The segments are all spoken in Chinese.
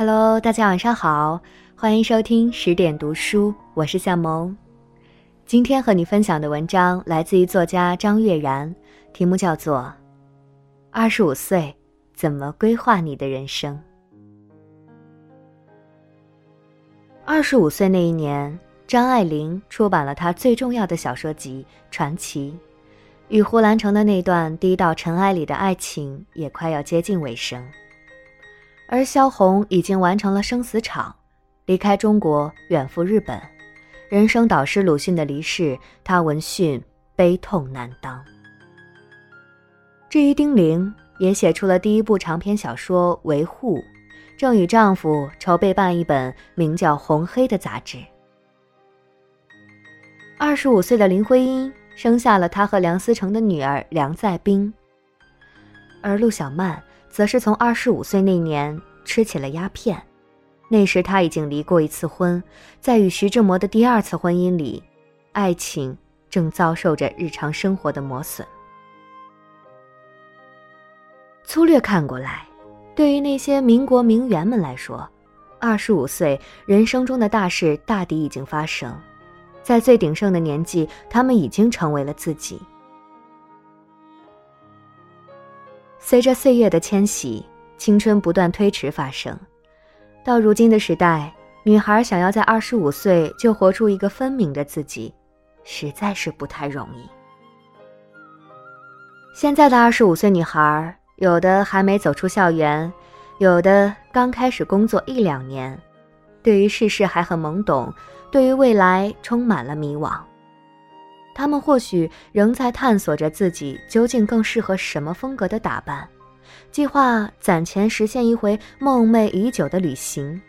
Hello，大家晚上好，欢迎收听十点读书，我是向萌。今天和你分享的文章来自于作家张悦然，题目叫做《二十五岁怎么规划你的人生》。二十五岁那一年，张爱玲出版了她最重要的小说集《传奇》，与胡兰成的那段低到尘埃里的爱情也快要接近尾声。而萧红已经完成了生死场，离开中国，远赴日本。人生导师鲁迅的离世，她闻讯悲痛难当。至于丁玲，也写出了第一部长篇小说《维护》，正与丈夫筹备办一本名叫《红黑》的杂志。二十五岁的林徽因生下了她和梁思成的女儿梁再冰，而陆小曼。则是从二十五岁那年吃起了鸦片，那时他已经离过一次婚，在与徐志摩的第二次婚姻里，爱情正遭受着日常生活的磨损。粗略看过来，对于那些民国名媛们来说，二十五岁人生中的大事大抵已经发生，在最鼎盛的年纪，他们已经成为了自己。随着岁月的迁徙，青春不断推迟发生。到如今的时代，女孩想要在二十五岁就活出一个分明的自己，实在是不太容易。现在的二十五岁女孩，有的还没走出校园，有的刚开始工作一两年，对于世事还很懵懂，对于未来充满了迷惘。他们或许仍在探索着自己究竟更适合什么风格的打扮，计划攒钱实现一回梦寐已久的旅行。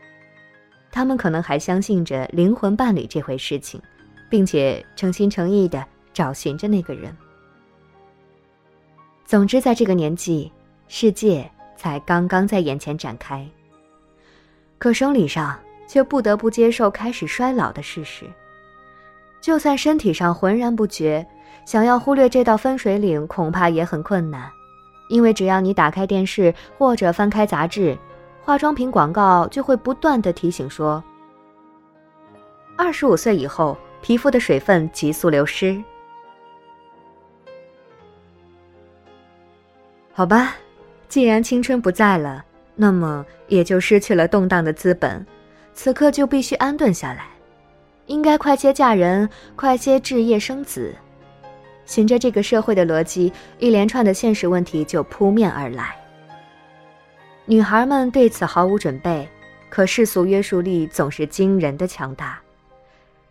他们可能还相信着灵魂伴侣这回事情，并且诚心诚意的找寻着那个人。总之，在这个年纪，世界才刚刚在眼前展开，可生理上却不得不接受开始衰老的事实。就算身体上浑然不觉，想要忽略这道分水岭，恐怕也很困难。因为只要你打开电视或者翻开杂志，化妆品广告就会不断的提醒说：二十五岁以后，皮肤的水分急速流失。好吧，既然青春不在了，那么也就失去了动荡的资本，此刻就必须安顿下来。应该快些嫁人，快些置业生子。循着这个社会的逻辑，一连串的现实问题就扑面而来。女孩们对此毫无准备，可世俗约束力总是惊人的强大。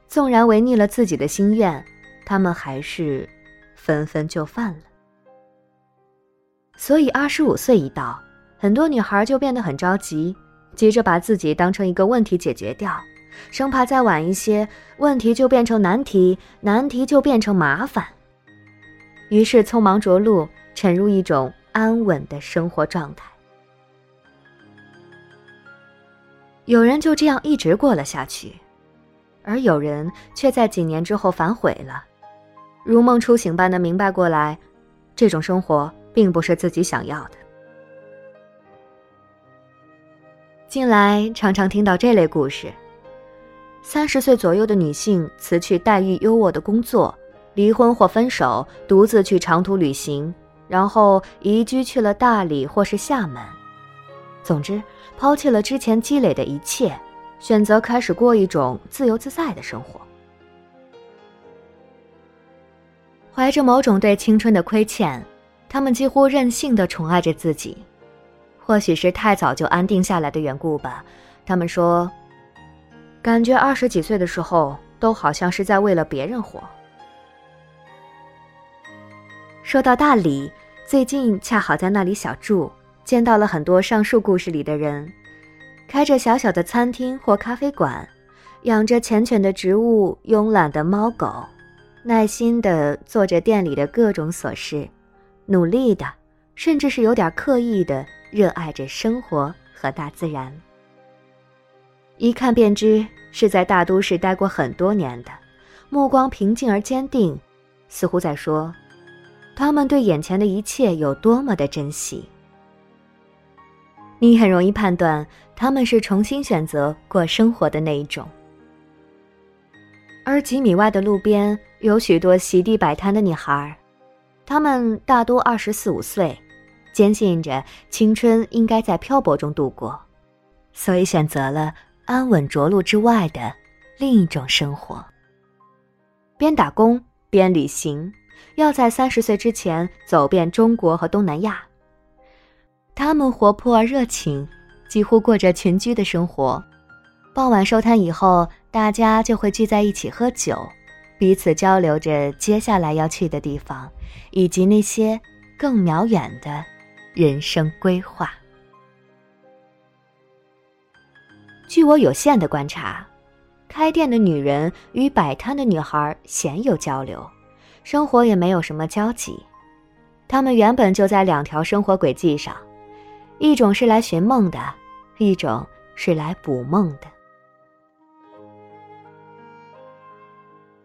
纵然违逆了自己的心愿，她们还是纷纷就范了。所以，二十五岁一到，很多女孩就变得很着急，急着把自己当成一个问题解决掉。生怕再晚一些，问题就变成难题，难题就变成麻烦。于是匆忙着陆，沉入一种安稳的生活状态。有人就这样一直过了下去，而有人却在几年之后反悔了，如梦初醒般的明白过来，这种生活并不是自己想要的。近来常常听到这类故事。三十岁左右的女性辞去待遇优渥的工作，离婚或分手，独自去长途旅行，然后移居去了大理或是厦门。总之，抛弃了之前积累的一切，选择开始过一种自由自在的生活。怀着某种对青春的亏欠，他们几乎任性的宠爱着自己。或许是太早就安定下来的缘故吧，他们说。感觉二十几岁的时候，都好像是在为了别人活。说到大理，最近恰好在那里小住，见到了很多上述故事里的人，开着小小的餐厅或咖啡馆，养着缱绻的植物、慵懒的猫狗，耐心的做着店里的各种琐事，努力的，甚至是有点刻意的热爱着生活和大自然。一看便知是在大都市待过很多年的，目光平静而坚定，似乎在说，他们对眼前的一切有多么的珍惜。你很容易判断他们是重新选择过生活的那一种。而几米外的路边有许多席地摆摊的女孩，她们大多二十四五岁，坚信着青春应该在漂泊中度过，所以选择了安稳着陆之外的另一种生活。边打工边旅行，要在三十岁之前走遍中国和东南亚。他们活泼而热情，几乎过着群居的生活。傍晚收摊以后，大家就会聚在一起喝酒，彼此交流着接下来要去的地方，以及那些更渺远的人生规划。据我有限的观察，开店的女人与摆摊的女孩鲜有交流，生活也没有什么交集。她们原本就在两条生活轨迹上，一种是来寻梦的，一种是来捕梦的。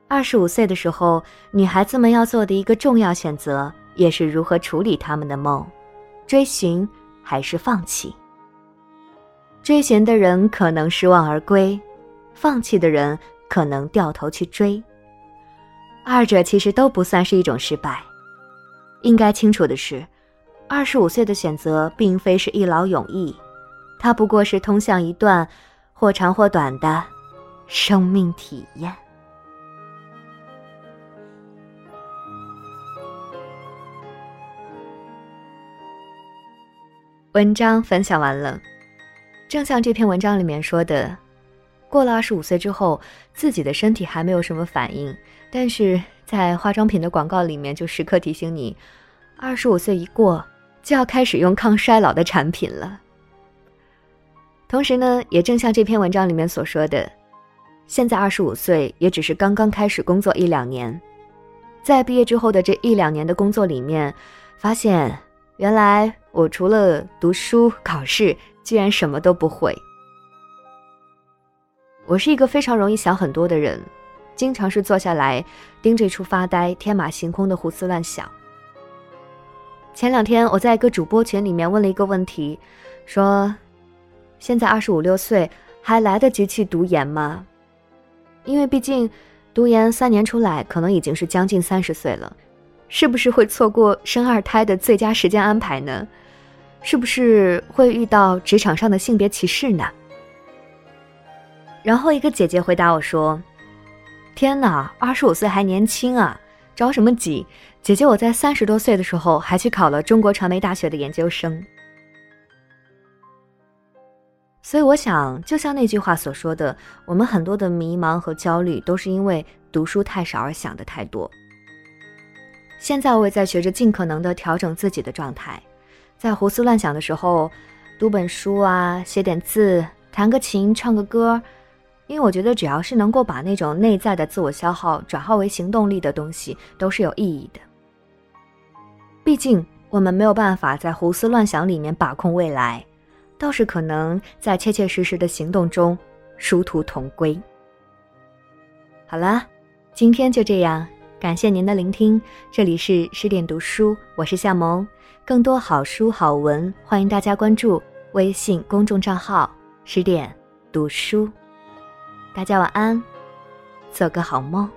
二十五岁的时候，女孩子们要做的一个重要选择，也是如何处理他们的梦：追寻还是放弃？追寻的人可能失望而归，放弃的人可能掉头去追。二者其实都不算是一种失败。应该清楚的是，二十五岁的选择并非是一劳永逸，它不过是通向一段或长或短的生命体验。文章分享完了，正像这篇文章里面说的，过了二十五岁之后，自己的身体还没有什么反应，但是在化妆品的广告里面就时刻提醒你，二十五岁一过就要开始用抗衰老的产品了。同时呢，也正像这篇文章里面所说的，现在二十五岁也只是刚刚开始工作一两年，在毕业之后的这一两年的工作里面，发现。原来我除了读书考试，居然什么都不会。我是一个非常容易想很多的人，经常是坐下来盯着一处发呆，天马行空的胡思乱想。前两天我在一个主播群里面问了一个问题，说：现在二十五六岁还来得及去读研吗？因为毕竟读研三年出来，可能已经是将近三十岁了。是不是会错过生二胎的最佳时间安排呢？是不是会遇到职场上的性别歧视呢？然后一个姐姐回答我说：“天哪，二十五岁还年轻啊，着什么急？姐姐我在三十多岁的时候还去考了中国传媒大学的研究生。”所以我想，就像那句话所说的，我们很多的迷茫和焦虑，都是因为读书太少而想的太多。现在我也在学着尽可能的调整自己的状态，在胡思乱想的时候，读本书啊，写点字，弹个琴，唱个歌，因为我觉得只要是能够把那种内在的自我消耗转化为行动力的东西，都是有意义的。毕竟我们没有办法在胡思乱想里面把控未来，倒是可能在切切实实的行动中殊途同归。好了，今天就这样。感谢您的聆听，这里是十点读书，我是夏萌。更多好书好文，欢迎大家关注微信公众账号“十点读书”。大家晚安，做个好梦。